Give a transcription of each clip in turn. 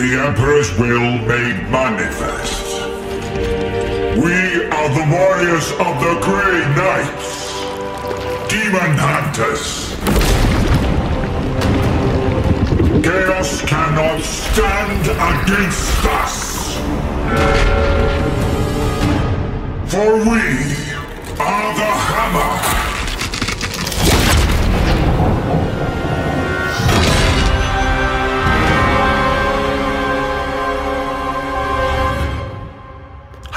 the Emperor's will made manifest. We are the warriors of the Grey Knights, Demon Hunters. Chaos cannot stand against us. For we are the Hammer.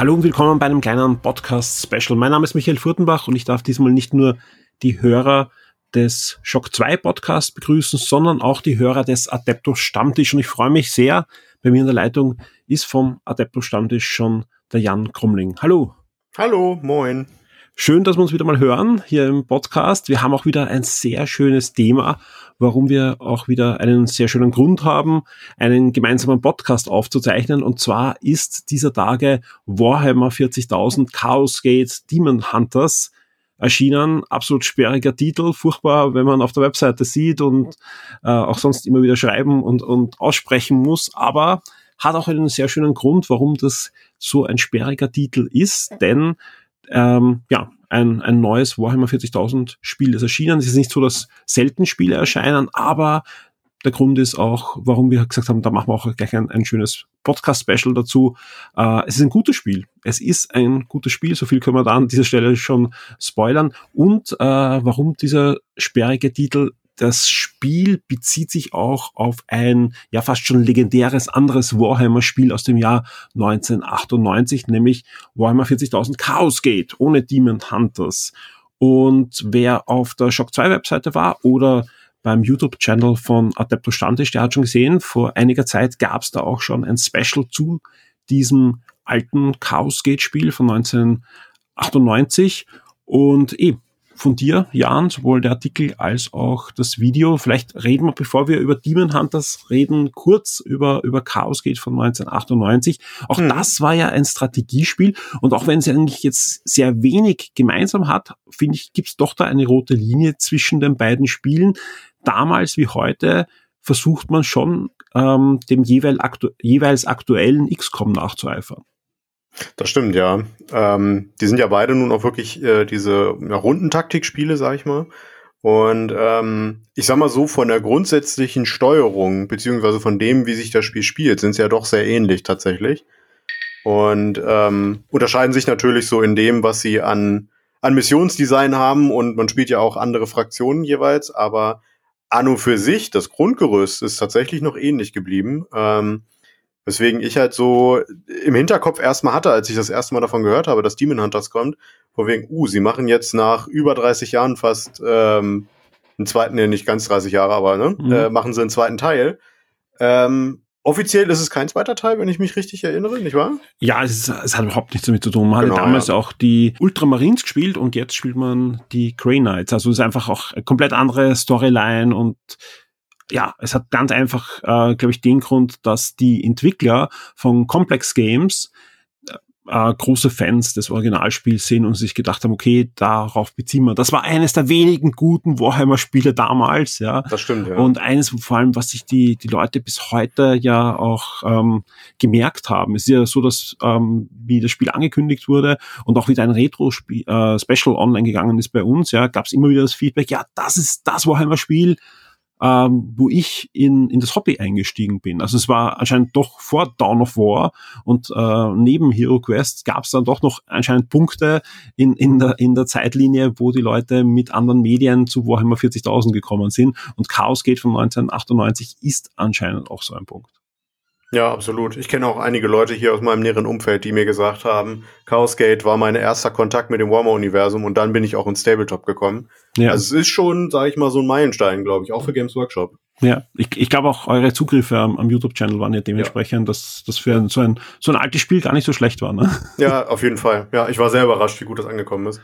Hallo und willkommen bei einem kleinen Podcast-Special. Mein Name ist Michael Furtenbach und ich darf diesmal nicht nur die Hörer des Shock 2 Podcasts begrüßen, sondern auch die Hörer des Adeptus Stammtisch. Und ich freue mich sehr, bei mir in der Leitung ist vom Adeptus Stammtisch schon der Jan Krumling. Hallo. Hallo, moin. Schön, dass wir uns wieder mal hören hier im Podcast. Wir haben auch wieder ein sehr schönes Thema, warum wir auch wieder einen sehr schönen Grund haben, einen gemeinsamen Podcast aufzuzeichnen. Und zwar ist dieser Tage Warhammer 40.000 Chaos Gate Demon Hunters erschienen. Absolut sperriger Titel, furchtbar, wenn man auf der Webseite sieht und äh, auch sonst immer wieder schreiben und, und aussprechen muss. Aber hat auch einen sehr schönen Grund, warum das so ein sperriger Titel ist, denn ähm, ja, ein, ein neues Warhammer 40.000 Spiel ist erschienen. Es ist nicht so, dass selten Spiele erscheinen, aber der Grund ist auch, warum wir gesagt haben, da machen wir auch gleich ein, ein schönes Podcast-Special dazu. Äh, es ist ein gutes Spiel. Es ist ein gutes Spiel. So viel können wir da an dieser Stelle schon spoilern. Und äh, warum dieser sperrige Titel das Spiel bezieht sich auch auf ein ja fast schon legendäres anderes Warhammer-Spiel aus dem Jahr 1998, nämlich Warhammer 40.000 Chaos Gate ohne Demon Hunters. Und wer auf der Shock 2 Webseite war oder beim YouTube-Channel von Adeptus Standisch, der hat schon gesehen, vor einiger Zeit gab es da auch schon ein Special zu diesem alten Chaos Gate Spiel von 1998. Und eh, von dir, Jan, sowohl der Artikel als auch das Video. Vielleicht reden wir, bevor wir über Demon Hunters reden, kurz über, über Chaos Gate von 1998. Auch hm. das war ja ein Strategiespiel und auch wenn es eigentlich jetzt sehr wenig gemeinsam hat, finde ich, gibt es doch da eine rote Linie zwischen den beiden Spielen. Damals wie heute versucht man schon, ähm, dem jeweils, aktu jeweils aktuellen XCOM nachzueifern. Das stimmt, ja. Ähm, die sind ja beide nun auch wirklich äh, diese ja, Rundentaktikspiele, sag ich mal. Und ähm, ich sag mal so, von der grundsätzlichen Steuerung, beziehungsweise von dem, wie sich das Spiel spielt, sind sie ja doch sehr ähnlich tatsächlich. Und ähm, unterscheiden sich natürlich so in dem, was sie an, an Missionsdesign haben und man spielt ja auch andere Fraktionen jeweils, aber Anno für sich, das Grundgerüst ist tatsächlich noch ähnlich geblieben. Ähm, Weswegen ich halt so im Hinterkopf erstmal hatte, als ich das erste Mal davon gehört habe, dass Demon Hunters kommt, vor wegen, uh, sie machen jetzt nach über 30 Jahren fast ähm, einen zweiten, nee, nicht ganz 30 Jahre, aber ne, mhm. äh, machen sie einen zweiten Teil. Ähm, offiziell ist es kein zweiter Teil, wenn ich mich richtig erinnere, nicht wahr? Ja, es, ist, es hat überhaupt nichts damit zu tun. Man genau, hat damals ja. auch die Ultramarines gespielt und jetzt spielt man die Grey Knights. Also es ist einfach auch eine komplett andere Storyline und ja, es hat ganz einfach, äh, glaube ich, den Grund, dass die Entwickler von Complex Games äh, große Fans des Originalspiels sind und sich gedacht haben, okay, darauf beziehen wir. Das war eines der wenigen guten Warhammer-Spiele damals, ja. Das stimmt, ja. Und eines vor allem, was sich die, die Leute bis heute ja auch ähm, gemerkt haben. Es ist ja so, dass ähm, wie das Spiel angekündigt wurde und auch wieder ein Retro-Special äh, online gegangen ist bei uns, ja, gab es immer wieder das Feedback, ja, das ist das Warhammer-Spiel, ähm, wo ich in, in das Hobby eingestiegen bin. Also es war anscheinend doch vor Dawn of War und äh, neben Hero Quest gab es dann doch noch anscheinend Punkte in, in, der, in der Zeitlinie, wo die Leute mit anderen Medien zu Warhammer 40.000 gekommen sind. Und Chaos Gate von 1998 ist anscheinend auch so ein Punkt. Ja, absolut. Ich kenne auch einige Leute hier aus meinem näheren Umfeld, die mir gesagt haben, Chaos Gate war mein erster Kontakt mit dem Warhammer-Universum und dann bin ich auch ins Tabletop gekommen. Ja. Also es ist schon, sage ich mal, so ein Meilenstein, glaube ich, auch für Games Workshop. Ja, ich, ich glaube auch eure Zugriffe am, am YouTube-Channel waren ja dementsprechend, ja. dass das für ein, so, ein, so ein altes Spiel gar nicht so schlecht war. Ne? Ja, auf jeden Fall. Ja, ich war sehr überrascht, wie gut das angekommen ist.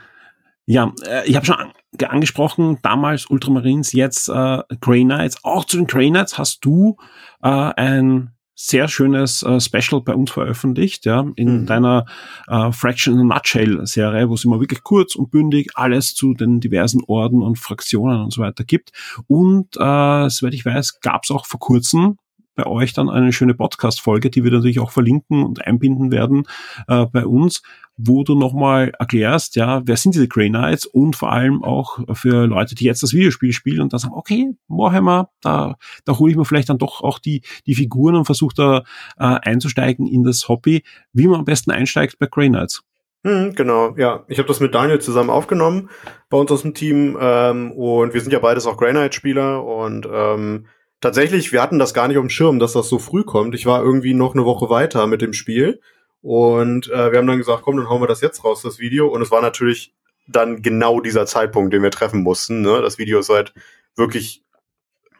Ja, äh, ich habe schon an, angesprochen, damals Ultramarines, jetzt äh, Grey Knights. Auch zu den Grey Knights hast du äh, ein sehr schönes äh, Special bei uns veröffentlicht, ja, in mhm. deiner äh, Fraction in a Nutshell Serie, wo es immer wirklich kurz und bündig alles zu den diversen Orden und Fraktionen und so weiter gibt. Und äh, soweit ich weiß, gab es auch vor kurzem bei euch dann eine schöne Podcast-Folge, die wir natürlich auch verlinken und einbinden werden äh, bei uns, wo du nochmal erklärst, ja, wer sind diese Grey Knights und vor allem auch für Leute, die jetzt das Videospiel spielen und dann sagen, okay, Warhammer, da, da hole ich mir vielleicht dann doch auch die, die Figuren und versuche da äh, einzusteigen in das Hobby, wie man am besten einsteigt bei Grey Knights. Hm, genau, ja. Ich habe das mit Daniel zusammen aufgenommen bei uns aus dem Team ähm, und wir sind ja beides auch Grey Knight-Spieler und ähm, tatsächlich, wir hatten das gar nicht auf dem Schirm, dass das so früh kommt. Ich war irgendwie noch eine Woche weiter mit dem Spiel und äh, wir haben dann gesagt, komm, dann hauen wir das jetzt raus, das Video. Und es war natürlich dann genau dieser Zeitpunkt, den wir treffen mussten. Ne? Das Video ist halt wirklich,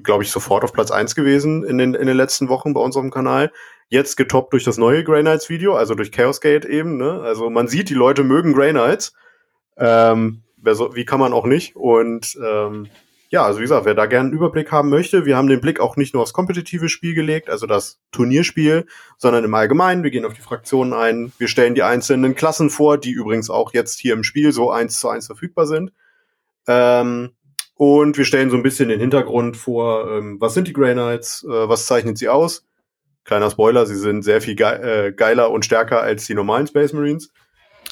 glaube ich, sofort auf Platz eins gewesen in den, in den letzten Wochen bei unserem Kanal. Jetzt getoppt durch das neue Grey Knights Video, also durch Chaos Gate eben. Ne? Also man sieht, die Leute mögen Grey Knights. Ähm, wie kann man auch nicht? Und ähm, ja, also wie gesagt, wer da gerne einen Überblick haben möchte, wir haben den Blick auch nicht nur aufs kompetitive Spiel gelegt, also das Turnierspiel, sondern im Allgemeinen. Wir gehen auf die Fraktionen ein, wir stellen die einzelnen Klassen vor, die übrigens auch jetzt hier im Spiel so eins zu eins verfügbar sind. Ähm, und wir stellen so ein bisschen den Hintergrund vor, ähm, was sind die Grey Knights, äh, was zeichnet sie aus. Kleiner Spoiler, sie sind sehr viel ge äh, geiler und stärker als die normalen Space Marines.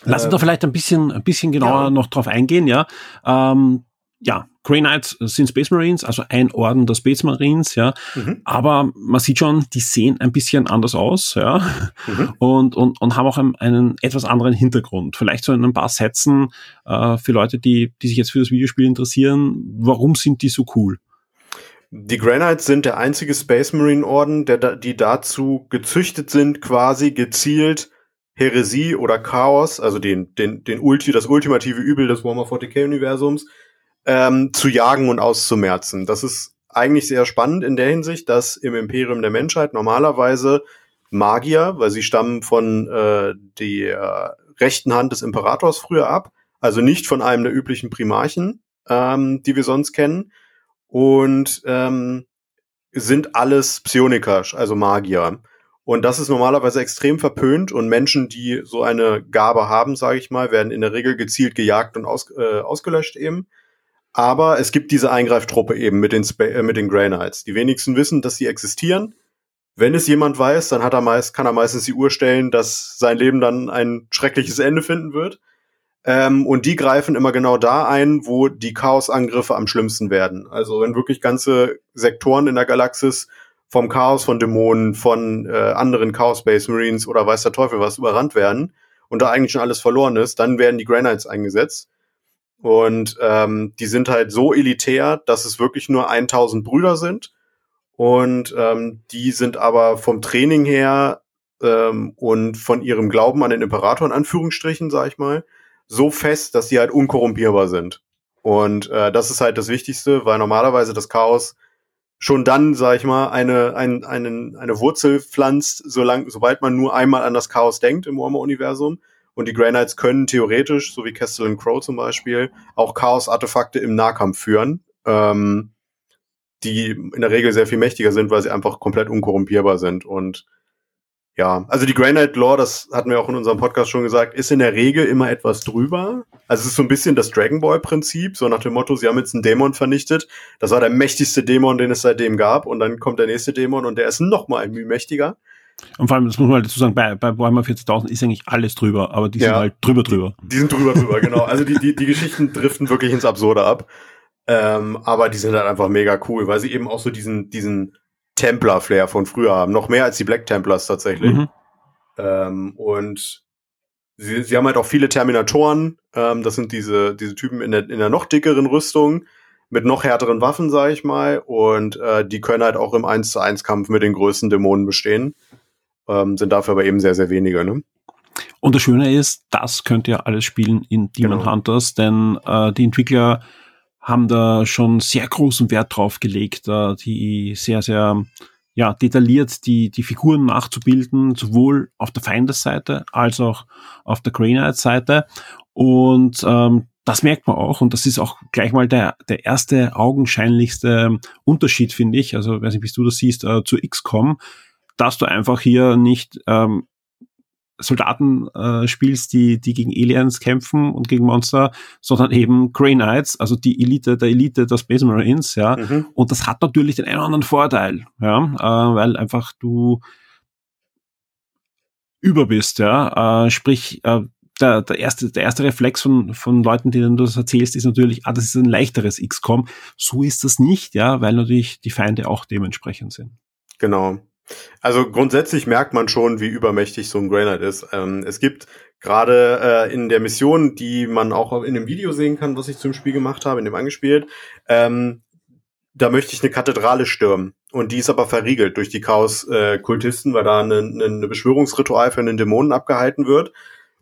Lass uns äh, da vielleicht ein bisschen, ein bisschen genauer ja. noch drauf eingehen, ja. Ähm, ja, Grey Knights sind Space Marines, also ein Orden der Space Marines, ja. Mhm. Aber man sieht schon, die sehen ein bisschen anders aus, ja. Mhm. Und, und, und haben auch einen, einen, etwas anderen Hintergrund. Vielleicht so in ein paar Sätzen äh, für Leute, die, die sich jetzt für das Videospiel interessieren. Warum sind die so cool? Die Grey Knights sind der einzige Space Marine Orden, der, die dazu gezüchtet sind, quasi gezielt Heresie oder Chaos, also den, den, den Ulti, das ultimative Übel des Warhammer 40k Universums, ähm, zu jagen und auszumerzen. Das ist eigentlich sehr spannend in der Hinsicht, dass im Imperium der Menschheit normalerweise Magier, weil sie stammen von äh, der rechten Hand des Imperators früher ab, also nicht von einem der üblichen Primarchen, ähm, die wir sonst kennen, und ähm, sind alles Psioniker, also Magier. Und das ist normalerweise extrem verpönt und Menschen, die so eine Gabe haben, sage ich mal, werden in der Regel gezielt gejagt und aus, äh, ausgelöscht eben. Aber es gibt diese Eingreiftruppe eben mit den, Sp äh, mit den Grey Knights. Die wenigsten wissen, dass sie existieren. Wenn es jemand weiß, dann hat er meist, kann er meistens die Uhr stellen, dass sein Leben dann ein schreckliches Ende finden wird. Ähm, und die greifen immer genau da ein, wo die Chaosangriffe am schlimmsten werden. Also wenn wirklich ganze Sektoren in der Galaxis vom Chaos, von Dämonen, von äh, anderen Chaos Space Marines oder weiß der Teufel was überrannt werden und da eigentlich schon alles verloren ist, dann werden die Knights eingesetzt. Und ähm, die sind halt so elitär, dass es wirklich nur 1000 Brüder sind. Und ähm, die sind aber vom Training her ähm, und von ihrem Glauben an den Imperator in Anführungsstrichen, sag ich mal, so fest, dass sie halt unkorrumpierbar sind. Und äh, das ist halt das Wichtigste, weil normalerweise das Chaos schon dann, sag ich mal, eine, ein, einen, eine Wurzel pflanzt, solang, sobald man nur einmal an das Chaos denkt im Warhammer-Universum. Und die Grey Knights können theoretisch, so wie Castellan Crow zum Beispiel, auch Chaos-Artefakte im Nahkampf führen, ähm, die in der Regel sehr viel mächtiger sind, weil sie einfach komplett unkorrumpierbar sind. Und ja, also die Grey Knight Lore, das hatten wir auch in unserem Podcast schon gesagt, ist in der Regel immer etwas drüber. Also es ist so ein bisschen das Dragon Ball Prinzip, so nach dem Motto, sie haben jetzt einen Dämon vernichtet. Das war der mächtigste Dämon, den es seitdem gab. Und dann kommt der nächste Dämon und der ist noch mal ein Mühe mächtiger. Und vor allem, das muss man halt dazu sagen, bei, bei Warhammer 40.000 ist eigentlich alles drüber, aber die ja, sind halt drüber drüber. Die, sind drüber drüber, genau. Also die, die, die Geschichten driften wirklich ins Absurde ab. Ähm, aber die sind halt einfach mega cool, weil sie eben auch so diesen, diesen Templar-Flair von früher haben. Noch mehr als die Black Templars tatsächlich. Mhm. Ähm, und sie, sie haben halt auch viele Terminatoren. Ähm, das sind diese, diese Typen in der, in der noch dickeren Rüstung mit noch härteren Waffen, sage ich mal. Und äh, die können halt auch im 1 zu 1 Kampf mit den größten Dämonen bestehen ähm, sind dafür aber eben sehr, sehr wenige. Ne? Und das Schöne ist, das könnt ihr alles spielen in Demon genau. Hunters, denn äh, die Entwickler haben da schon sehr großen Wert drauf gelegt, äh, die sehr, sehr ja, detailliert die, die Figuren nachzubilden, sowohl auf der Feindesseite als auch auf der Grey Knight Seite. Und ähm, das merkt man auch und das ist auch gleich mal der, der erste augenscheinlichste Unterschied, finde ich. Also, weiß nicht, wie du das siehst, äh, zu XCOM dass du einfach hier nicht ähm, Soldaten äh, spielst, die, die gegen Aliens kämpfen und gegen Monster, sondern eben Grey Knights, also die Elite der Elite der Space Marines, ja. Mhm. Und das hat natürlich den einen oder anderen Vorteil, ja, äh, weil einfach du über bist, ja. Äh, sprich, äh, der, der, erste, der erste Reflex von, von Leuten, denen du das erzählst, ist natürlich, ah, das ist ein leichteres XCOM. So ist das nicht, ja, weil natürlich die Feinde auch dementsprechend sind. Genau. Also grundsätzlich merkt man schon, wie übermächtig so ein Granite ist. Ähm, es gibt gerade äh, in der Mission, die man auch in dem Video sehen kann, was ich zum Spiel gemacht habe, in dem angespielt, ähm, da möchte ich eine Kathedrale stürmen. Und die ist aber verriegelt durch die Chaos-Kultisten, weil da ein eine Beschwörungsritual für einen Dämonen abgehalten wird.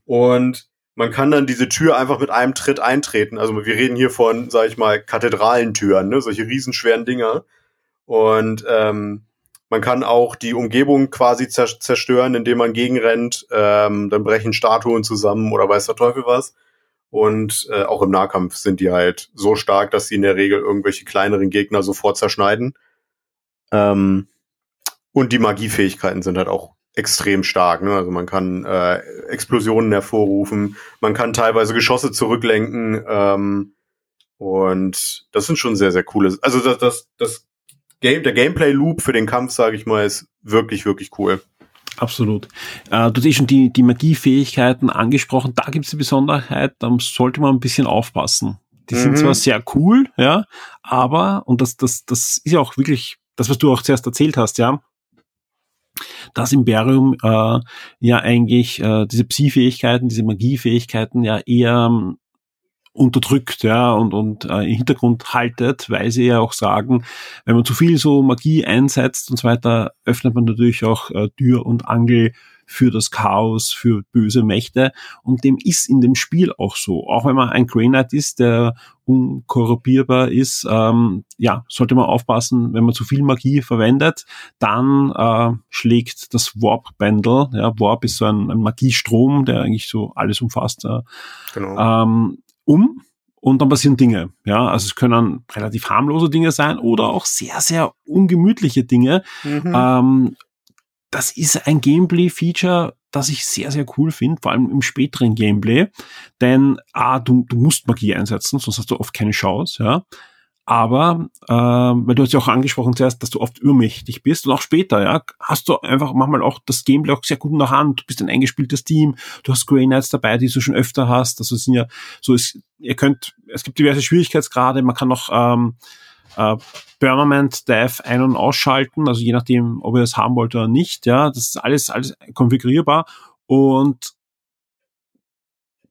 Und man kann dann diese Tür einfach mit einem Tritt eintreten. Also wir reden hier von, sag ich mal, Kathedralentüren, ne? solche riesenschweren Dinger. Und ähm, man kann auch die Umgebung quasi zerstören, indem man gegenrennt. Ähm, dann brechen Statuen zusammen oder weiß der Teufel was. Und äh, auch im Nahkampf sind die halt so stark, dass sie in der Regel irgendwelche kleineren Gegner sofort zerschneiden. Ähm, und die Magiefähigkeiten sind halt auch extrem stark. Ne? Also man kann äh, Explosionen hervorrufen, man kann teilweise Geschosse zurücklenken. Ähm, und das sind schon sehr, sehr coole. Also das, das, das Game, der Gameplay-Loop für den Kampf, sage ich mal, ist wirklich, wirklich cool. Absolut. Äh, du hast eh schon die, die Magiefähigkeiten angesprochen. Da gibt es die Besonderheit, da sollte man ein bisschen aufpassen. Die mhm. sind zwar sehr cool, ja, aber, und das, das, das ist ja auch wirklich das, was du auch zuerst erzählt hast, ja, das Imperium äh, ja eigentlich äh, diese Psi-Fähigkeiten, diese Magiefähigkeiten ja eher ähm, unterdrückt, ja, und, und äh, im Hintergrund haltet, weil sie ja auch sagen, wenn man zu viel so Magie einsetzt und so weiter, öffnet man natürlich auch äh, Tür und Angel für das Chaos, für böse Mächte. Und dem ist in dem Spiel auch so. Auch wenn man ein Grey Knight ist, der unkorrupierbar ist, ähm, ja, sollte man aufpassen, wenn man zu viel Magie verwendet, dann äh, schlägt das Warp-Bundle, ja, Warp ist so ein, ein Magiestrom, der eigentlich so alles umfasst, äh, genau. ähm, um und dann passieren Dinge. Ja, also es können relativ harmlose Dinge sein oder auch sehr, sehr ungemütliche Dinge. Mhm. Ähm, das ist ein Gameplay-Feature, das ich sehr, sehr cool finde, vor allem im späteren Gameplay. Denn ah, du, du musst Magie einsetzen, sonst hast du oft keine Chance, ja. Aber, äh, weil du hast ja auch angesprochen zuerst, dass du oft übermächtig bist und auch später, ja, hast du einfach manchmal auch das Gameplay auch sehr gut in der Hand. Du bist ein eingespieltes Team, du hast Grey Knights dabei, die du schon öfter hast. Also es sind ja so, ist, ihr könnt, es gibt diverse Schwierigkeitsgrade, man kann auch ähm, äh, Permanent Dev ein- und ausschalten, also je nachdem, ob ihr das haben wollt oder nicht, ja, das ist alles, alles konfigurierbar und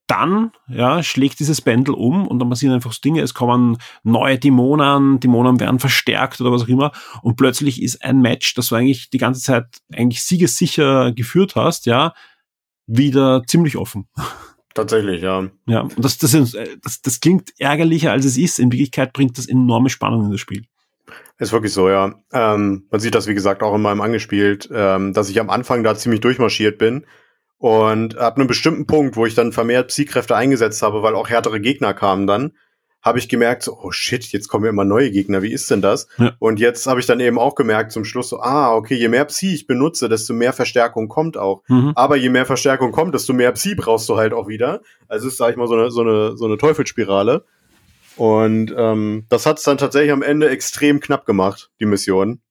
dann ja, schlägt dieses Pendel um und dann passieren einfach so Dinge, es kommen neue Dämonen, Dämonen werden verstärkt oder was auch immer und plötzlich ist ein Match, das du eigentlich die ganze Zeit eigentlich siegessicher geführt hast, ja, wieder ziemlich offen. Tatsächlich, ja. Ja, und das, das, das, das klingt ärgerlicher, als es ist. In Wirklichkeit bringt das enorme Spannung in das Spiel. Ist wirklich so, ja. Ähm, man sieht das, wie gesagt, auch in meinem angespielt, ähm, dass ich am Anfang da ziemlich durchmarschiert bin und ab einem bestimmten Punkt, wo ich dann vermehrt Psykräfte eingesetzt habe, weil auch härtere Gegner kamen dann, habe ich gemerkt, so, oh shit, jetzt kommen immer neue Gegner, wie ist denn das? Ja. Und jetzt habe ich dann eben auch gemerkt zum Schluss so, ah, okay, je mehr Psi ich benutze, desto mehr Verstärkung kommt auch. Mhm. Aber je mehr Verstärkung kommt, desto mehr Psi brauchst du halt auch wieder. Also ist, sag ich mal, so eine, so eine, so eine Teufelsspirale. Und ähm, das hat es dann tatsächlich am Ende extrem knapp gemacht, die Mission.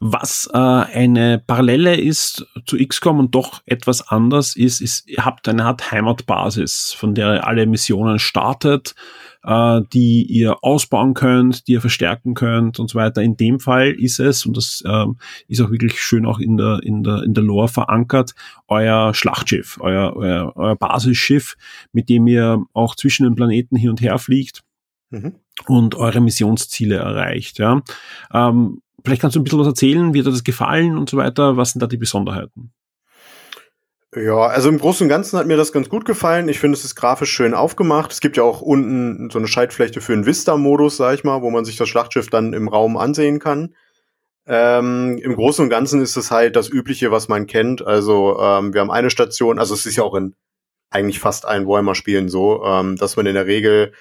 Was äh, eine Parallele ist zu XCOM und doch etwas anders ist, ist, ihr habt eine Art Heimatbasis, von der ihr alle Missionen startet, äh, die ihr ausbauen könnt, die ihr verstärken könnt und so weiter. In dem Fall ist es, und das äh, ist auch wirklich schön auch in der, in der, in der Lore verankert, euer Schlachtschiff, euer, euer, euer Basisschiff, mit dem ihr auch zwischen den Planeten hin und her fliegt. Mhm. und eure Missionsziele erreicht. Ja. Ähm, Vielleicht kannst du ein bisschen was erzählen, wie hat dir das gefallen und so weiter. Was sind da die Besonderheiten? Ja, also im Großen und Ganzen hat mir das ganz gut gefallen. Ich finde, es ist grafisch schön aufgemacht. Es gibt ja auch unten so eine Schaltfläche für einen Vista-Modus, sag ich mal, wo man sich das Schlachtschiff dann im Raum ansehen kann. Ähm, Im Großen und Ganzen ist es halt das Übliche, was man kennt. Also ähm, wir haben eine Station, also es ist ja auch in eigentlich fast allen Warhammer-Spielen so, ähm, dass man in der Regel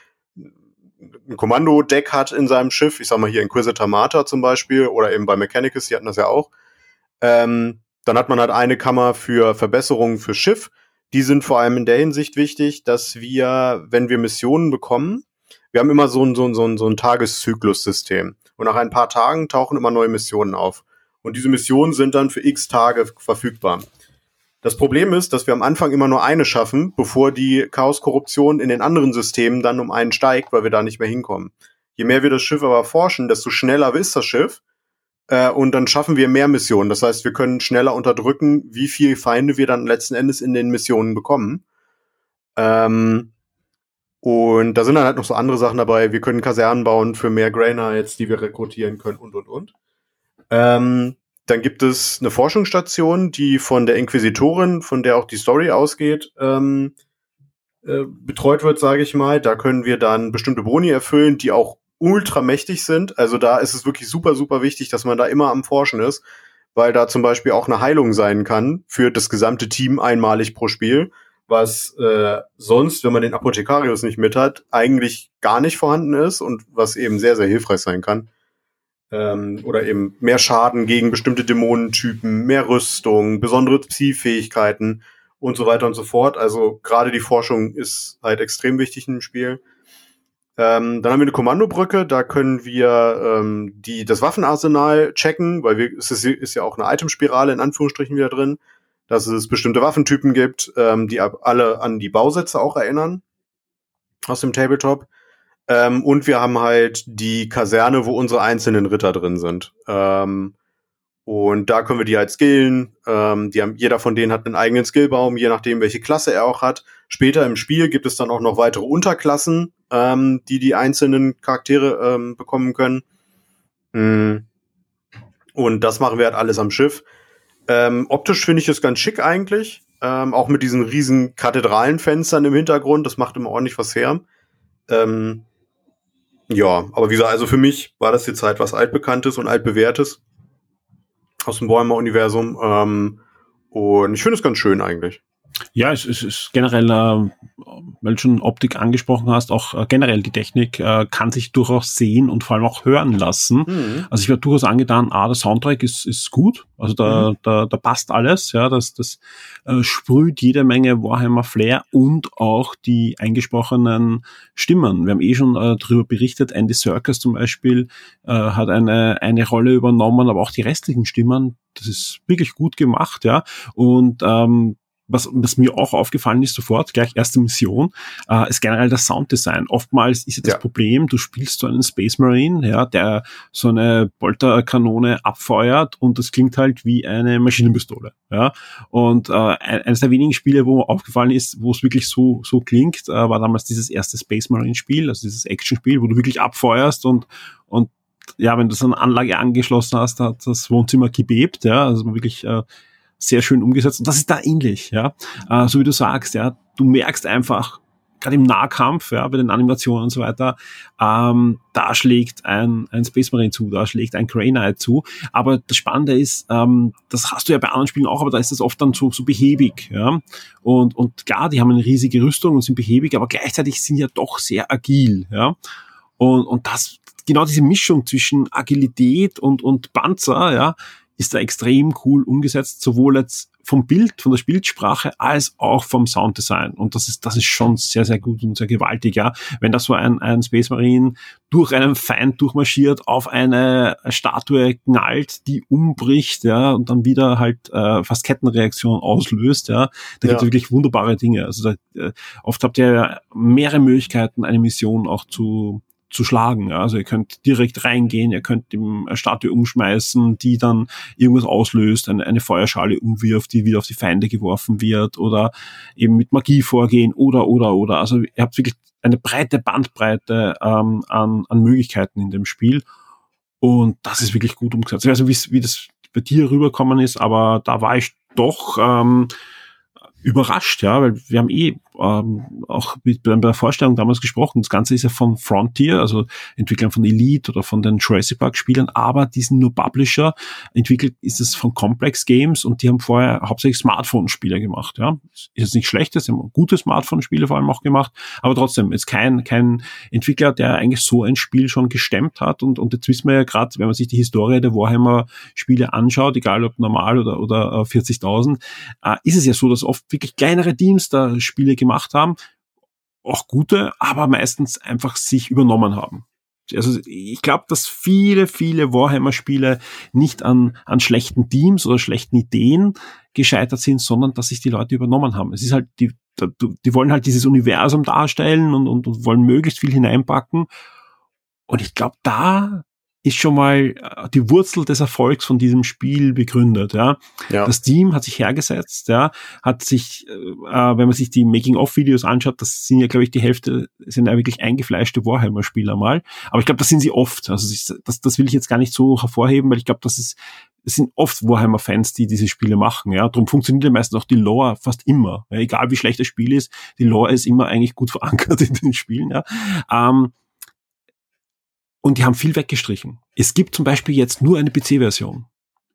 ein Kommandodeck hat in seinem Schiff, ich sag mal hier Inquisitor Marta zum Beispiel, oder eben bei Mechanicus, die hatten das ja auch, ähm, dann hat man halt eine Kammer für Verbesserungen für Schiff. Die sind vor allem in der Hinsicht wichtig, dass wir, wenn wir Missionen bekommen, wir haben immer so ein, so ein, so ein, so ein Tageszyklus-System. Und nach ein paar Tagen tauchen immer neue Missionen auf. Und diese Missionen sind dann für x Tage verfügbar. Das Problem ist, dass wir am Anfang immer nur eine schaffen, bevor die Chaos-Korruption in den anderen Systemen dann um einen steigt, weil wir da nicht mehr hinkommen. Je mehr wir das Schiff aber forschen, desto schneller ist das Schiff. Äh, und dann schaffen wir mehr Missionen. Das heißt, wir können schneller unterdrücken, wie viel Feinde wir dann letzten Endes in den Missionen bekommen. Ähm, und da sind dann halt noch so andere Sachen dabei. Wir können Kasernen bauen für mehr Grey Knights, die wir rekrutieren können und, und, und. Ähm, dann gibt es eine Forschungsstation, die von der Inquisitorin, von der auch die Story ausgeht, ähm, äh, betreut wird, sage ich mal. Da können wir dann bestimmte Boni erfüllen, die auch ultra mächtig sind. Also da ist es wirklich super, super wichtig, dass man da immer am Forschen ist, weil da zum Beispiel auch eine Heilung sein kann für das gesamte Team einmalig pro Spiel, was äh, sonst, wenn man den Apothekarius nicht mit hat, eigentlich gar nicht vorhanden ist und was eben sehr, sehr hilfreich sein kann ähm, oder eben mehr Schaden gegen bestimmte Dämonentypen, mehr Rüstung, besondere Zielfähigkeiten und so weiter und so fort. Also gerade die Forschung ist halt extrem wichtig im Spiel. Ähm, dann haben wir eine Kommandobrücke, da können wir ähm, die, das Waffenarsenal checken, weil wir, es ist, ist ja auch eine Itemspirale in Anführungsstrichen wieder drin, dass es bestimmte Waffentypen gibt, ähm, die alle an die Bausätze auch erinnern aus dem Tabletop. Ähm, und wir haben halt die Kaserne, wo unsere einzelnen Ritter drin sind. Ähm, und da können wir die halt skillen. Ähm, die haben, jeder von denen hat einen eigenen Skillbaum, je nachdem, welche Klasse er auch hat. Später im Spiel gibt es dann auch noch weitere Unterklassen, ähm, die die einzelnen Charaktere ähm, bekommen können. Mhm. Und das machen wir halt alles am Schiff. Ähm, optisch finde ich es ganz schick eigentlich. Ähm, auch mit diesen riesen Kathedralenfenstern im Hintergrund. Das macht immer ordentlich was her. Ähm, ja, aber wie gesagt, also für mich war das jetzt halt was altbekanntes und altbewährtes aus dem Warhammer-Universum. Ähm, und ich finde es ganz schön eigentlich. Ja, es, es ist generell, äh, weil du schon Optik angesprochen hast, auch äh, generell die Technik äh, kann sich durchaus sehen und vor allem auch hören lassen. Mhm. Also ich war durchaus angetan, ah, der Soundtrack ist, ist gut, also da, mhm. da, da passt alles, ja, das, das äh, sprüht jede Menge Warhammer Flair und auch die eingesprochenen Stimmen. Wir haben eh schon äh, darüber berichtet, Andy Serkis zum Beispiel äh, hat eine, eine Rolle übernommen, aber auch die restlichen Stimmen, das ist wirklich gut gemacht, ja. Und ähm, was, was mir auch aufgefallen ist sofort, gleich erste Mission, äh, ist generell das Sounddesign. Oftmals ist ja das ja. Problem, du spielst so einen Space Marine, ja, der so eine Bolterkanone abfeuert und das klingt halt wie eine Maschinenpistole. Ja. Und äh, eines der wenigen Spiele, wo mir aufgefallen ist, wo es wirklich so, so klingt, äh, war damals dieses erste Space Marine Spiel, also dieses Action-Spiel, wo du wirklich abfeuerst und, und ja, wenn du so eine Anlage angeschlossen hast, hat das Wohnzimmer gebebt, ja, also wirklich äh, sehr schön umgesetzt. Und das ist da ähnlich, ja. Äh, so wie du sagst, ja, du merkst einfach, gerade im Nahkampf, ja, bei den Animationen und so weiter, ähm, da schlägt ein, ein Space Marine zu, da schlägt ein Grey Knight zu. Aber das Spannende ist, ähm, das hast du ja bei anderen Spielen auch, aber da ist das oft dann so, so behäbig, ja. Und, und klar, die haben eine riesige Rüstung und sind behäbig, aber gleichzeitig sind ja doch sehr agil, ja. Und, und das, genau diese Mischung zwischen Agilität und, und Panzer, ja, ist da extrem cool umgesetzt, sowohl jetzt vom Bild, von der Bildsprache, als auch vom Sounddesign. Und das ist, das ist schon sehr, sehr gut und sehr gewaltig, ja. Wenn da so ein, ein Space Marine durch einen Feind durchmarschiert, auf eine Statue knallt, die umbricht, ja, und dann wieder halt äh, fast Kettenreaktion auslöst, ja, da ja. gibt es wirklich wunderbare Dinge. Also da, äh, oft habt ihr ja mehrere Möglichkeiten, eine Mission auch zu, zu schlagen. Also ihr könnt direkt reingehen, ihr könnt die Statue umschmeißen, die dann irgendwas auslöst, eine, eine Feuerschale umwirft, die wieder auf die Feinde geworfen wird oder eben mit Magie vorgehen oder oder oder. Also ihr habt wirklich eine breite Bandbreite ähm, an, an Möglichkeiten in dem Spiel und das ist wirklich gut umgesetzt. Ich weiß nicht, wie das bei dir rüberkommen ist, aber da war ich doch ähm, überrascht, ja, weil wir haben eh ähm, auch bei der Vorstellung damals gesprochen. Das Ganze ist ja von Frontier, also Entwicklern von Elite oder von den Jurassic Park Spielern, aber diesen nur Publisher entwickelt ist es von Complex Games und die haben vorher hauptsächlich Smartphone-Spiele gemacht, ja. Ist jetzt nicht schlecht, sie haben gute Smartphone-Spiele vor allem auch gemacht, aber trotzdem ist kein, kein Entwickler, der eigentlich so ein Spiel schon gestemmt hat und, und jetzt wissen wir ja gerade, wenn man sich die Historie der Warhammer-Spiele anschaut, egal ob normal oder, oder 40.000, äh, ist es ja so, dass oft wirklich kleinere Teams da Spiele gemacht haben, auch gute, aber meistens einfach sich übernommen haben. Also ich glaube, dass viele, viele Warhammer-Spiele nicht an, an schlechten Teams oder schlechten Ideen gescheitert sind, sondern dass sich die Leute übernommen haben. Es ist halt, die, die wollen halt dieses Universum darstellen und, und, und wollen möglichst viel hineinpacken. Und ich glaube, da ist schon mal äh, die Wurzel des Erfolgs von diesem Spiel begründet. Ja. ja. Das Team hat sich hergesetzt, ja, hat sich, äh, äh wenn man sich die Making-of-Videos anschaut, das sind ja, glaube ich, die Hälfte sind ja wirklich eingefleischte Warhammer-Spieler mal. Aber ich glaube, das sind sie oft. Also das, das will ich jetzt gar nicht so hervorheben, weil ich glaube, das ist es sind oft Warhammer-Fans, die diese Spiele machen. Ja, darum funktioniert ja meistens auch die Lore fast immer. Ja, egal wie schlecht das Spiel ist, die Lore ist immer eigentlich gut verankert in den Spielen. Ja. Ähm, und die haben viel weggestrichen. Es gibt zum Beispiel jetzt nur eine PC-Version.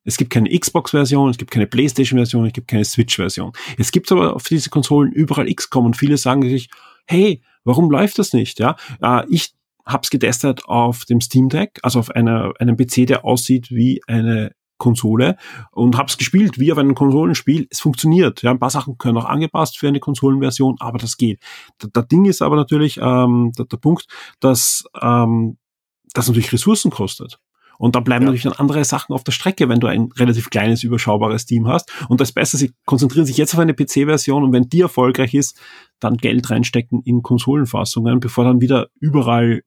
Es gibt keine Xbox-Version, es gibt keine PlayStation-Version, es gibt keine Switch-Version. Es gibt aber auf diese Konsolen überall XCOM und viele sagen sich, hey, warum läuft das nicht? Ja, äh, ich hab's getestet auf dem Steam Deck, also auf einer, einem PC, der aussieht wie eine Konsole und hab's gespielt wie auf einem Konsolenspiel. Es funktioniert. Ja, ein paar Sachen können auch angepasst für eine Konsolenversion, aber das geht. Das Ding ist aber natürlich ähm, der, der Punkt, dass ähm, das natürlich Ressourcen kostet. Und da bleiben ja. natürlich dann andere Sachen auf der Strecke, wenn du ein relativ kleines, überschaubares Team hast. Und das Beste, sie konzentrieren sich jetzt auf eine PC-Version und wenn die erfolgreich ist, dann Geld reinstecken in Konsolenfassungen, bevor dann wieder überall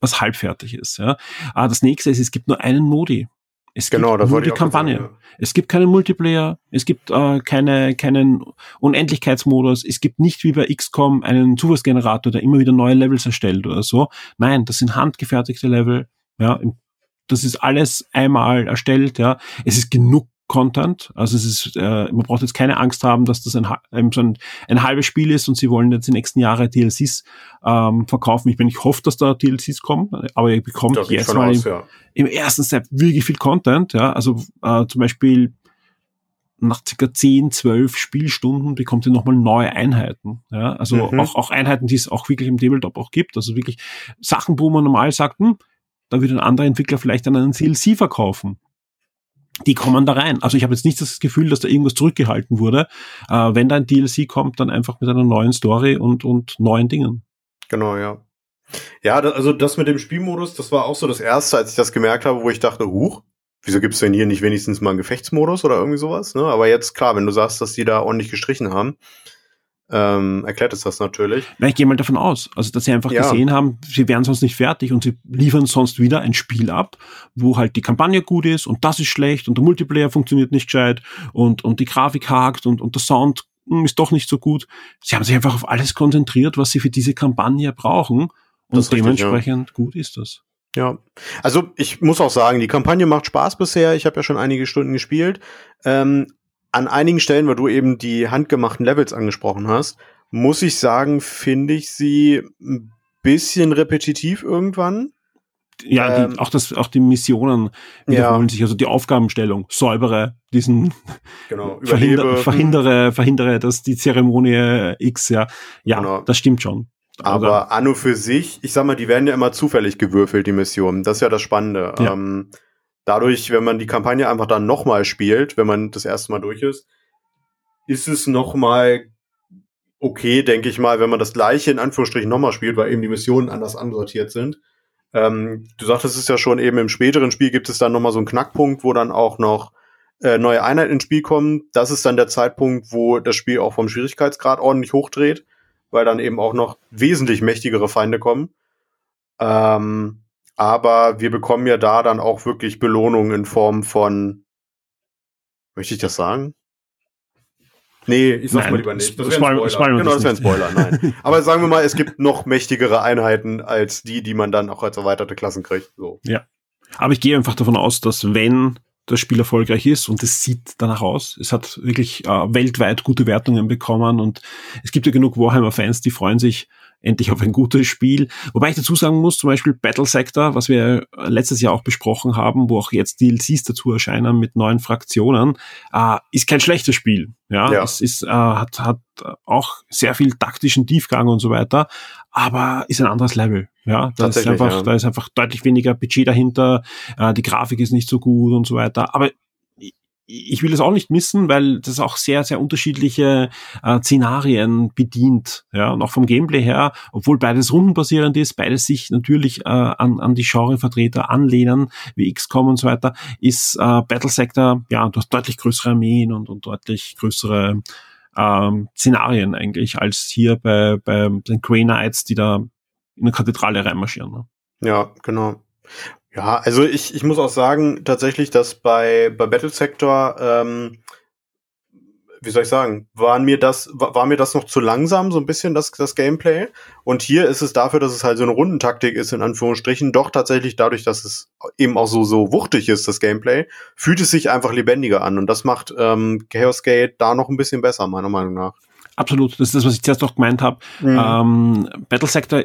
was halbfertig ist. Ja. Ah, das nächste ist, es gibt nur einen Modi. Es genau, gibt nur die Kampagne. Sagen, ja. Es gibt keinen Multiplayer, es gibt äh, keine, keinen Unendlichkeitsmodus, es gibt nicht wie bei XCOM einen Zufallsgenerator, der immer wieder neue Levels erstellt oder so. Nein, das sind handgefertigte Level. Ja, das ist alles einmal erstellt. Ja, es ist genug Content. Also es ist, äh, man braucht jetzt keine Angst haben, dass das ein, ein, so ein, ein halbes Spiel ist und sie wollen jetzt die nächsten Jahre DLCs ähm, verkaufen. Ich bin, ich hoffe, dass da DLCs kommen, aber ihr bekommt das jetzt mal aus, im, ja. im, ersten Step wirklich viel Content. Ja, also äh, zum Beispiel nach circa 10, 12 Spielstunden bekommt ihr nochmal neue Einheiten. Ja, also mhm. auch, auch Einheiten, die es auch wirklich im Tabletop auch gibt. Also wirklich Sachen, wo man normal sagt, hm, da würde ein anderer Entwickler vielleicht dann einen DLC verkaufen die kommen da rein. Also ich habe jetzt nicht das Gefühl, dass da irgendwas zurückgehalten wurde. Äh, wenn da ein DLC kommt, dann einfach mit einer neuen Story und, und neuen Dingen. Genau, ja. Ja, da, also das mit dem Spielmodus, das war auch so das erste, als ich das gemerkt habe, wo ich dachte, huch, wieso gibt's denn hier nicht wenigstens mal einen Gefechtsmodus oder irgendwie sowas? Ne? Aber jetzt klar, wenn du sagst, dass die da ordentlich gestrichen haben, ähm, erklärt es das natürlich. Na, ich gehe mal davon aus, also dass sie einfach ja. gesehen haben, sie wären sonst nicht fertig und sie liefern sonst wieder ein Spiel ab, wo halt die Kampagne gut ist und das ist schlecht und der Multiplayer funktioniert nicht gescheit und, und die Grafik hakt und, und der Sound hm, ist doch nicht so gut. Sie haben sich einfach auf alles konzentriert, was sie für diese Kampagne brauchen und richtig, dementsprechend ja. gut ist das. Ja, also ich muss auch sagen, die Kampagne macht Spaß bisher. Ich habe ja schon einige Stunden gespielt. Ähm, an einigen Stellen, weil du eben die handgemachten Levels angesprochen hast, muss ich sagen, finde ich sie ein bisschen repetitiv irgendwann. Ja, ähm, die, auch das, auch die Missionen wiederholen ja. sich, also die Aufgabenstellung, säubere diesen, genau, verhinder, verhindere, verhindere, dass die Zeremonie X, ja, ja, genau. das stimmt schon. Aber Anno für sich, ich sag mal, die werden ja immer zufällig gewürfelt, die Missionen. Das ist ja das Spannende. Ja. Ähm, Dadurch, wenn man die Kampagne einfach dann nochmal spielt, wenn man das erste Mal durch ist, ist es nochmal okay, denke ich mal, wenn man das gleiche in Anführungsstrichen nochmal spielt, weil eben die Missionen anders ansortiert sind. Ähm, du sagtest es ja schon, eben im späteren Spiel gibt es dann nochmal so einen Knackpunkt, wo dann auch noch äh, neue Einheiten ins Spiel kommen. Das ist dann der Zeitpunkt, wo das Spiel auch vom Schwierigkeitsgrad ordentlich hochdreht, weil dann eben auch noch wesentlich mächtigere Feinde kommen. Ähm, aber wir bekommen ja da dann auch wirklich Belohnungen in Form von, möchte ich das sagen? Nee, ich sag's nein, mal lieber nicht. Das wäre ein Spoiler. Genau, das wäre ein Spoiler, nein. Aber sagen wir mal, es gibt noch mächtigere Einheiten als die, die man dann auch als erweiterte Klassen kriegt. So. Ja. Aber ich gehe einfach davon aus, dass wenn das Spiel erfolgreich ist und es sieht danach aus. Es hat wirklich äh, weltweit gute Wertungen bekommen und es gibt ja genug Warhammer-Fans, die freuen sich endlich auf ein gutes Spiel. Wobei ich dazu sagen muss, zum Beispiel Battle Sector, was wir letztes Jahr auch besprochen haben, wo auch jetzt DLCs dazu erscheinen mit neuen Fraktionen, äh, ist kein schlechtes Spiel. Ja, ja. es ist, äh, hat, hat auch sehr viel taktischen Tiefgang und so weiter, aber ist ein anderes Level. Ja, da ist einfach, ja. da ist einfach deutlich weniger Budget dahinter, äh, die Grafik ist nicht so gut und so weiter. Aber ich will es auch nicht missen, weil das auch sehr, sehr unterschiedliche äh, Szenarien bedient. Ja, und auch vom Gameplay her, obwohl beides rundenbasierend ist, beides sich natürlich äh, an, an die Genrevertreter anlehnen, wie XCOM und so weiter, ist äh, Battle Sector, ja, du hast deutlich größere Armeen und, und deutlich größere ähm, Szenarien eigentlich, als hier bei, bei den Grey Knights, die da in eine Kathedrale reinmarschieren. Ne? Ja, genau. Ja, also ich, ich muss auch sagen, tatsächlich, dass bei, bei Battle Sector, ähm, wie soll ich sagen, waren mir das, war mir das noch zu langsam, so ein bisschen das, das Gameplay. Und hier ist es dafür, dass es halt so eine Rundentaktik ist, in Anführungsstrichen, doch tatsächlich dadurch, dass es eben auch so, so wuchtig ist, das Gameplay, fühlt es sich einfach lebendiger an. Und das macht ähm, Chaos Gate da noch ein bisschen besser, meiner Meinung nach. Absolut, das ist das, was ich zuerst auch gemeint habe. Mhm. Ähm, Battle Sector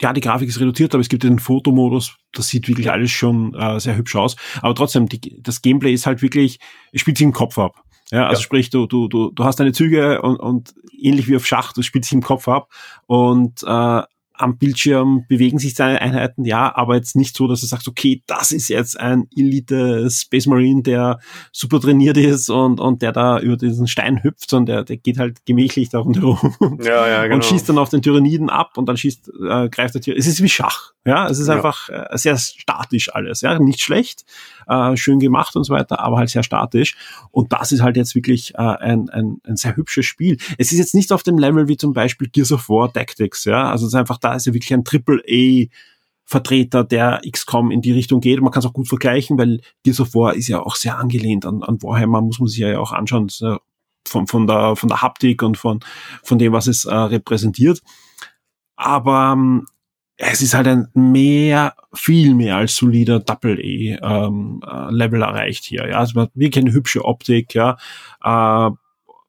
ja, die Grafik ist reduziert, aber es gibt den Fotomodus, das sieht wirklich alles schon äh, sehr hübsch aus. Aber trotzdem, die, das Gameplay ist halt wirklich, es spielt sich im Kopf ab. Ja, also ja. sprich, du, du, du, du hast deine Züge und, und ähnlich wie auf Schach, du spielst sich im Kopf ab und äh, am Bildschirm bewegen sich seine Einheiten, ja, aber jetzt nicht so, dass du sagst, okay, das ist jetzt ein Elite Space Marine, der super trainiert ist und, und der da über diesen Stein hüpft, sondern der, der geht halt gemächlich da rundherum ja, ja, genau. und schießt dann auf den Tyranniden ab und dann schießt, äh, greift der Tyr. Es ist wie Schach, ja, es ist ja. einfach äh, sehr statisch alles, ja, nicht schlecht, äh, schön gemacht und so weiter, aber halt sehr statisch. Und das ist halt jetzt wirklich äh, ein, ein, ein sehr hübsches Spiel. Es ist jetzt nicht auf dem Level wie zum Beispiel Gears of War Tactics, ja, also es ist einfach, da ist ja wirklich ein Triple A Vertreter der XCOM in die Richtung geht. Man kann es auch gut vergleichen, weil Gears of War ist ja auch sehr angelehnt an, an Warhammer, muss man sich ja auch anschauen, von, von, der, von der Haptik und von, von dem, was es äh, repräsentiert. Aber ähm, es ist halt ein mehr, viel mehr als solider Double-E-Level ähm, äh, erreicht hier. Ja, also man wirklich eine hübsche Optik, ja. Äh,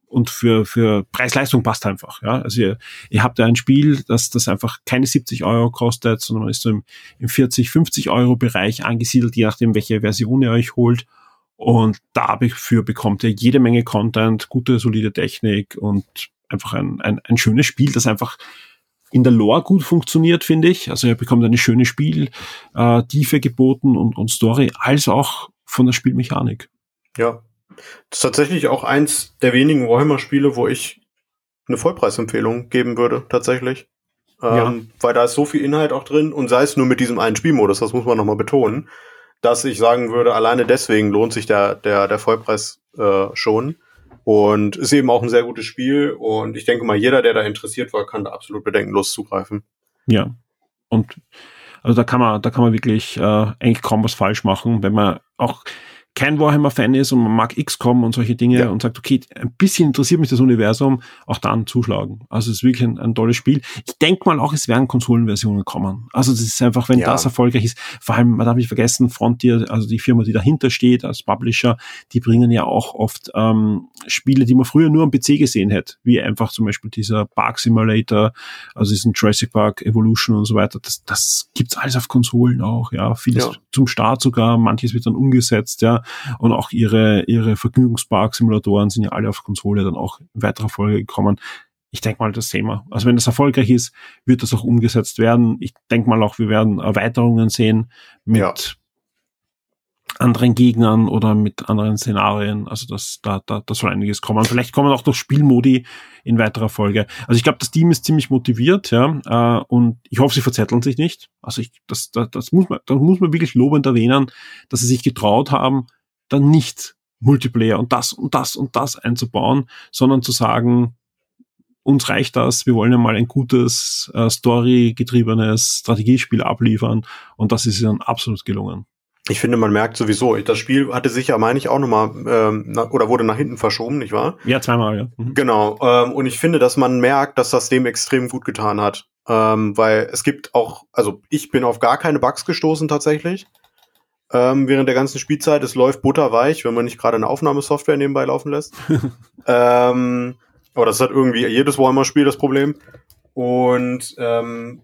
und für, für Preis-Leistung passt einfach. Ja? Also ihr, ihr habt ja ein Spiel, das, das einfach keine 70 Euro kostet, sondern man ist so im, im 40, 50 Euro Bereich angesiedelt, je nachdem, welche Version ihr euch holt. Und dafür bekommt ihr jede Menge Content, gute, solide Technik und einfach ein, ein, ein schönes Spiel, das einfach in der Lore gut funktioniert, finde ich. Also er bekommt eine schöne Spiel, äh, Tiefe geboten und, und Story, als auch von der Spielmechanik. Ja. Das ist tatsächlich auch eins der wenigen Warhammer-Spiele, wo ich eine Vollpreisempfehlung geben würde, tatsächlich. Ähm, ja. Weil da ist so viel Inhalt auch drin und sei es nur mit diesem einen Spielmodus, das muss man nochmal betonen, dass ich sagen würde, alleine deswegen lohnt sich der, der, der Vollpreis äh, schon. Und ist eben auch ein sehr gutes Spiel. Und ich denke mal, jeder, der da interessiert war, kann da absolut bedenkenlos zugreifen. Ja. Und also da kann man, da kann man wirklich äh, eigentlich kaum was falsch machen, wenn man auch kein Warhammer-Fan ist und man mag XCOM und solche Dinge ja. und sagt, okay, ein bisschen interessiert mich das Universum, auch dann zuschlagen. Also es ist wirklich ein, ein tolles Spiel. Ich denke mal auch, es werden Konsolenversionen kommen. Also das ist einfach, wenn ja. das erfolgreich ist, vor allem, man darf nicht vergessen, Frontier, also die Firma, die dahinter steht als Publisher, die bringen ja auch oft ähm, Spiele, die man früher nur am PC gesehen hätte, wie einfach zum Beispiel dieser Park Simulator, also diesen Jurassic Park Evolution und so weiter. Das, das gibt's alles auf Konsolen auch, ja. Vieles ja. zum Start sogar, manches wird dann umgesetzt, ja. Und auch ihre, ihre Vergnügungspark-Simulatoren sind ja alle auf Konsole dann auch in weiterer Folge gekommen. Ich denke mal, das sehen wir. Also wenn das erfolgreich ist, wird das auch umgesetzt werden. Ich denke mal auch, wir werden Erweiterungen sehen mit ja. Anderen Gegnern oder mit anderen Szenarien. Also das, da, da, da soll einiges kommen. Vielleicht kommen auch noch Spielmodi in weiterer Folge. Also ich glaube, das Team ist ziemlich motiviert, ja, äh, und ich hoffe, sie verzetteln sich nicht. Also ich, das, das, das muss man, da muss man wirklich lobend erwähnen, dass sie sich getraut haben, dann nicht Multiplayer und das und das und das einzubauen, sondern zu sagen, uns reicht das, wir wollen ja mal ein gutes, äh, story-getriebenes Strategiespiel abliefern und das ist ihnen absolut gelungen. Ich finde, man merkt sowieso, das Spiel hatte sich ja, meine ich, auch nochmal, ähm, oder wurde nach hinten verschoben, nicht wahr? Ja, zweimal, ja. Mhm. Genau. Ähm, und ich finde, dass man merkt, dass das dem extrem gut getan hat. Ähm, weil es gibt auch, also ich bin auf gar keine Bugs gestoßen tatsächlich. ähm, während der ganzen Spielzeit. Es läuft butterweich, wenn man nicht gerade eine Aufnahmesoftware nebenbei laufen lässt. ähm, aber das hat irgendwie jedes Warhammer-Spiel das Problem. Und ähm,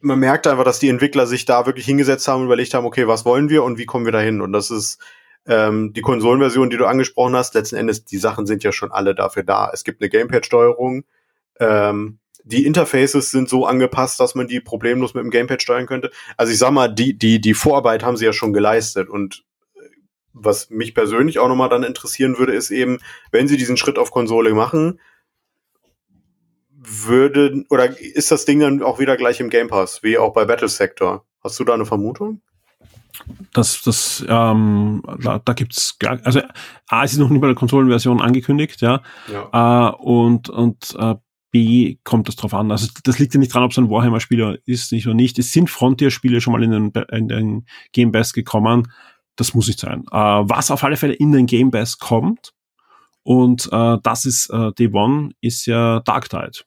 man merkt einfach, dass die Entwickler sich da wirklich hingesetzt haben und überlegt haben, okay, was wollen wir und wie kommen wir da hin? Und das ist ähm, die Konsolenversion, die du angesprochen hast. Letzten Endes, die Sachen sind ja schon alle dafür da. Es gibt eine Gamepad-Steuerung. Ähm, die Interfaces sind so angepasst, dass man die problemlos mit dem Gamepad steuern könnte. Also ich sag mal, die, die, die Vorarbeit haben sie ja schon geleistet und äh, was mich persönlich auch nochmal dann interessieren würde, ist eben, wenn sie diesen Schritt auf Konsole machen, würde, oder ist das Ding dann auch wieder gleich im Game Pass, wie auch bei Battle Sector? Hast du da eine Vermutung? Das, das, ähm, da, da gibt's gar, also A, es ist noch nicht bei der Konsolenversion angekündigt, ja. ja. Äh, und und äh, B kommt das drauf an. Also das liegt ja nicht dran, ob es ein Warhammer-Spieler ist, nicht oder nicht. Es sind Frontier-Spiele schon mal in den, in den Game Pass gekommen. Das muss nicht sein. Äh, was auf alle Fälle in den Game Pass kommt, und äh, das ist äh, Day One, ist ja Dark Tide.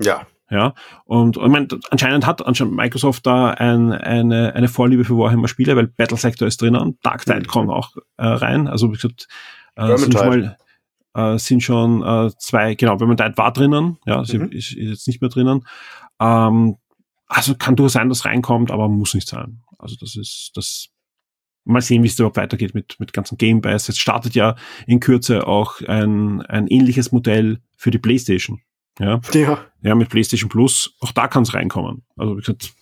Ja. Ja, und ich meine, anscheinend hat anscheinend Microsoft da ein, eine, eine Vorliebe für Warhammer-Spiele, weil Battle Sector ist drinnen, Dark Tide mhm. kommt auch äh, rein. Also wie gesagt, äh, sind schon mal äh, sind schon äh, zwei, genau, Vermintide war drinnen, ja, mhm. ist, ist jetzt nicht mehr drinnen. Ähm, also kann durchaus sein, dass reinkommt, aber muss nicht sein. Also das ist, das mal sehen, wie es überhaupt weitergeht mit, mit ganzen Game Pass. Jetzt startet ja in Kürze auch ein, ein ähnliches Modell für die PlayStation. Ja, ja. ja mit PlayStation Plus, auch da kann es reinkommen. Also wie gesagt,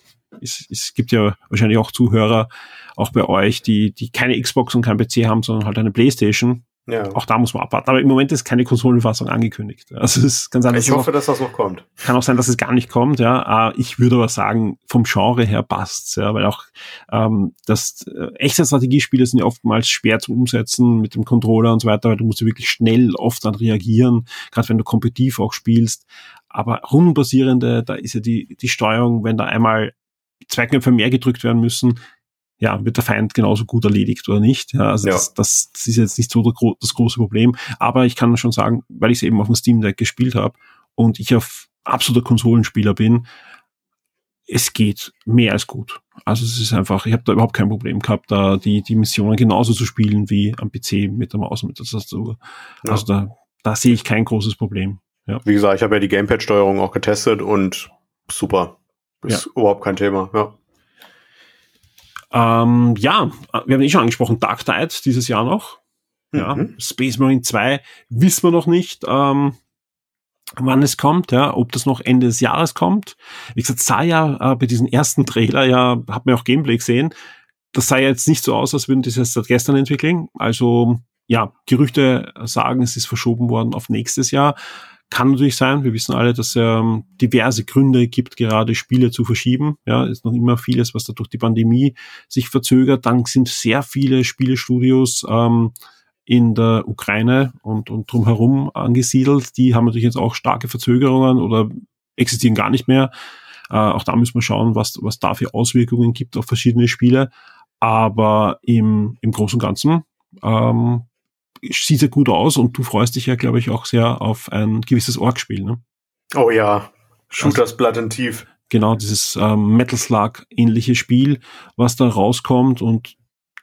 es, es gibt ja wahrscheinlich auch Zuhörer, auch bei euch, die, die keine Xbox und kein PC haben, sondern halt eine PlayStation. Ja. Auch da muss man abwarten. Aber im Moment ist keine Konsolenfassung angekündigt. Also es kann sein, dass ich hoffe, dass das noch kommt. Kann auch sein, dass es gar nicht kommt. Ja, äh, ich würde aber sagen, vom Genre her passt's. Ja, weil auch ähm, das äh, echte Strategiespiele sind ja oftmals schwer zu umsetzen mit dem Controller und so weiter, weil du musst ja wirklich schnell oft dann reagieren, gerade wenn du kompetitiv auch spielst. Aber rundenbasierende, da ist ja die die Steuerung, wenn da einmal zwei Knöpfe mehr gedrückt werden müssen, ja, wird der Feind genauso gut erledigt oder nicht. Ja, also ja. Das, das, das ist jetzt nicht so das große Problem. Aber ich kann schon sagen, weil ich es eben auf dem Steam Deck gespielt habe und ich auf absoluter Konsolenspieler bin, es geht mehr als gut. Also es ist einfach, ich habe da überhaupt kein Problem gehabt, da die, die Missionen genauso zu spielen wie am PC mit der Maus und mit der Tastatur. Ja. Also da, da sehe ich kein großes Problem. Ja. Wie gesagt, ich habe ja die Gamepad-Steuerung auch getestet und super. Ist überhaupt kein Thema, ja. Ähm, ja, wir haben eh schon angesprochen, Dark Tide dieses Jahr noch. Ja, mhm. Space Marine 2 wissen wir noch nicht, ähm, wann es kommt, ja, ob das noch Ende des Jahres kommt. Wie gesagt, sah ja äh, bei diesem ersten Trailer, ja, hat man auch Gameplay gesehen, das sah ja jetzt nicht so aus, als würden die das seit gestern entwickeln. Also, ja, Gerüchte sagen, es ist verschoben worden auf nächstes Jahr. Kann natürlich sein. Wir wissen alle, dass es ähm, diverse Gründe gibt, gerade Spiele zu verschieben. Ja, ist noch immer vieles, was da durch die Pandemie sich verzögert. Dann sind sehr viele Spielestudios ähm, in der Ukraine und, und drumherum angesiedelt. Die haben natürlich jetzt auch starke Verzögerungen oder existieren gar nicht mehr. Äh, auch da müssen wir schauen, was, was da für Auswirkungen gibt auf verschiedene Spiele. Aber im, im Großen und Ganzen ähm, sieht ja gut aus und du freust dich ja, glaube ich, auch sehr auf ein gewisses Org-Spiel, ne? Oh ja, Shooters also, Blood and Tief. Genau, dieses ähm, Metal Slug ähnliche Spiel, was da rauskommt und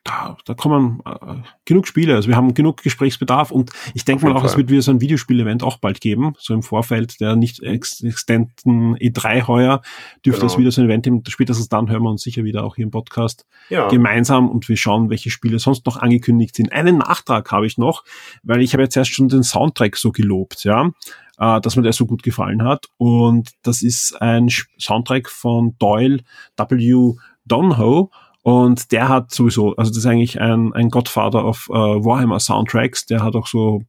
da, da kommen äh, genug Spiele. Also wir haben genug Gesprächsbedarf und ich denke mal auch, Fall. es wird wieder so ein Videospiel-Event auch bald geben, so im Vorfeld der nicht extenden E3 heuer dürfte genau. es wieder so ein Event geben. Spätestens dann hören wir uns sicher wieder auch hier im Podcast ja. gemeinsam und wir schauen, welche Spiele sonst noch angekündigt sind. Einen Nachtrag habe ich noch, weil ich habe jetzt erst schon den Soundtrack so gelobt, ja äh, dass mir der so gut gefallen hat. Und das ist ein Soundtrack von Doyle W. Donho. Und der hat sowieso, also das ist eigentlich ein, ein Godfather of äh, Warhammer Soundtracks. Der hat auch so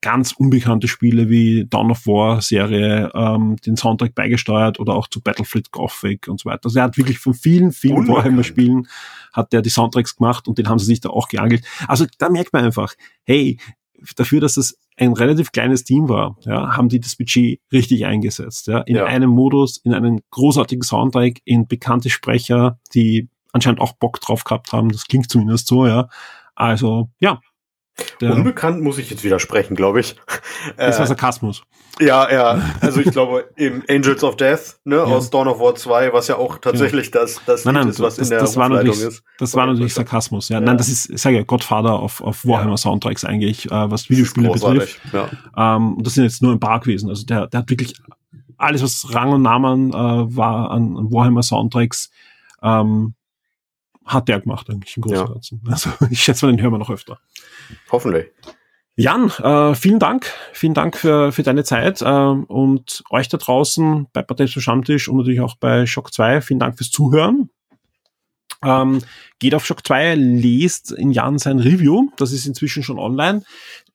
ganz unbekannte Spiele wie Dawn of War Serie ähm, den Soundtrack beigesteuert oder auch zu Battlefield Gothic und so weiter. Also er hat wirklich von vielen, vielen Warhammer Spielen hat der die Soundtracks gemacht und den haben sie sich da auch geangelt. Also da merkt man einfach, hey, dafür, dass es ein relativ kleines Team war, ja, haben die das Budget richtig eingesetzt, ja, in ja. einem Modus, in einen großartigen Soundtrack, in bekannte Sprecher, die anscheinend auch Bock drauf gehabt haben. Das klingt zumindest so, ja. Also, ja, Der, Unbekannt muss ich jetzt widersprechen, glaube ich. Das war Sarkasmus. Ja, ja. Also ich glaube, im Angels of Death, ne, ja. aus Dawn of War 2, was ja auch tatsächlich ja. das, das nein, nein, ist, was das, in der das war natürlich, ist. Das war natürlich Sarkasmus, ja. ja. Nein, das ist, ich sage ja, Godfather auf, auf Warhammer Soundtracks eigentlich, äh, was Videospiele betrifft. Ja. Ähm, das sind jetzt nur ein paar gewesen. Also der, der hat wirklich alles, was Rang und Namen äh, war an, an Warhammer Soundtracks, ähm, hat der gemacht eigentlich im Großen und Ganzen. Also ich schätze mal, den hören wir noch öfter. Hoffentlich. Jan, äh, vielen Dank. Vielen Dank für, für deine Zeit äh, und euch da draußen bei Partei Stammtisch und natürlich auch bei Shock 2. Vielen Dank fürs Zuhören. Ähm, geht auf Shock 2, lest in Jan sein Review. Das ist inzwischen schon online.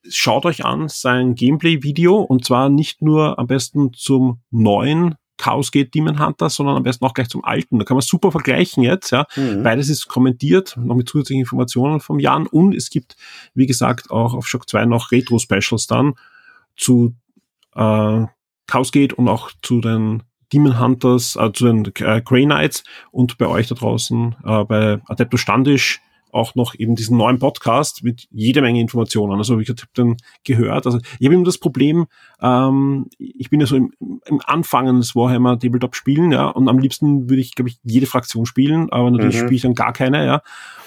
Schaut euch an sein Gameplay-Video und zwar nicht nur am besten zum neuen Chaos Gate Demon Hunter, sondern am besten auch gleich zum alten. Da kann man super vergleichen jetzt, ja. Mhm. Beides ist kommentiert, noch mit zusätzlichen Informationen vom Jan und es gibt, wie gesagt, auch auf Shock 2 noch Retro-Specials dann zu äh, Chaos Gate und auch zu den Demon Hunters, äh, zu den äh, Grey Knights und bei euch da draußen äh, bei Adeptus Standisch auch noch eben diesen neuen Podcast mit jede Menge Informationen. Also ich habe den gehört. Also ich habe eben das Problem, ähm, ich bin ja so im, im Anfangen des Warhammer Tabletop spielen, ja, und am liebsten würde ich, glaube ich, jede Fraktion spielen, aber natürlich mhm. spiele ich dann gar keine, ja.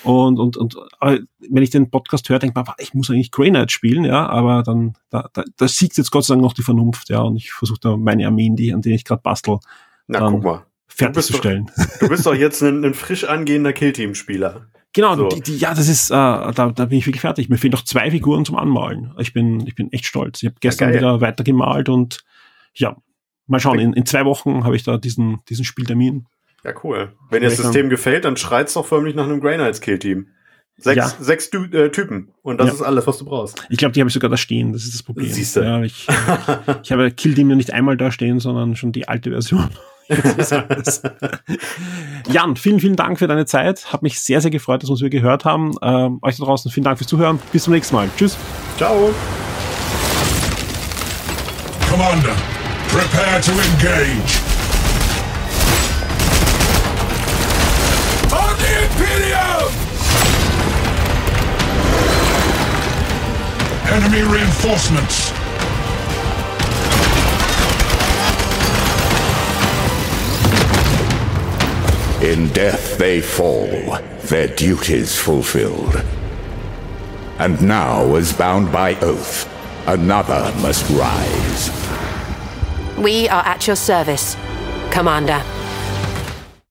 Und, und, und wenn ich den Podcast höre, denke ich mir, ich muss eigentlich Grey Knight spielen, ja, aber dann, da, da, da siegt jetzt Gott sei Dank noch die Vernunft, ja, und ich versuche da meine Armeen, die, an denen ich gerade bastel, Na, guck mal. Fertigzustellen. Du, du bist doch jetzt ein, ein frisch angehender Killteam-Spieler. Genau, so. die, die, ja, das ist, äh, da, da bin ich wirklich fertig. Mir fehlen noch zwei Figuren zum Anmalen. Ich bin, ich bin echt stolz. Ich habe gestern ja, wieder weitergemalt und ja, mal schauen. In, in zwei Wochen habe ich da diesen, diesen Spieltermin. Ja, cool. Wenn dir das System gefällt, dann schreit's doch förmlich nach einem Grey Knights Kill Team. Sechs, ja. sechs äh, Typen. Und das ja. ist alles, was du brauchst. Ich glaube, die habe ich sogar da stehen. Das ist das Problem. Siehst du. Ja, ich, ich habe Kill Team ja nicht einmal da stehen, sondern schon die alte Version. Jan, vielen, vielen Dank für deine Zeit. Hat mich sehr, sehr gefreut, dass wir uns gehört haben. Ähm, euch da draußen vielen Dank fürs Zuhören. Bis zum nächsten Mal. Tschüss. Ciao. Commander, prepare to engage. On the Imperium! Enemy reinforcements! In death they fall, their duties fulfilled. And now, as bound by oath, another must rise. We are at your service, Commander.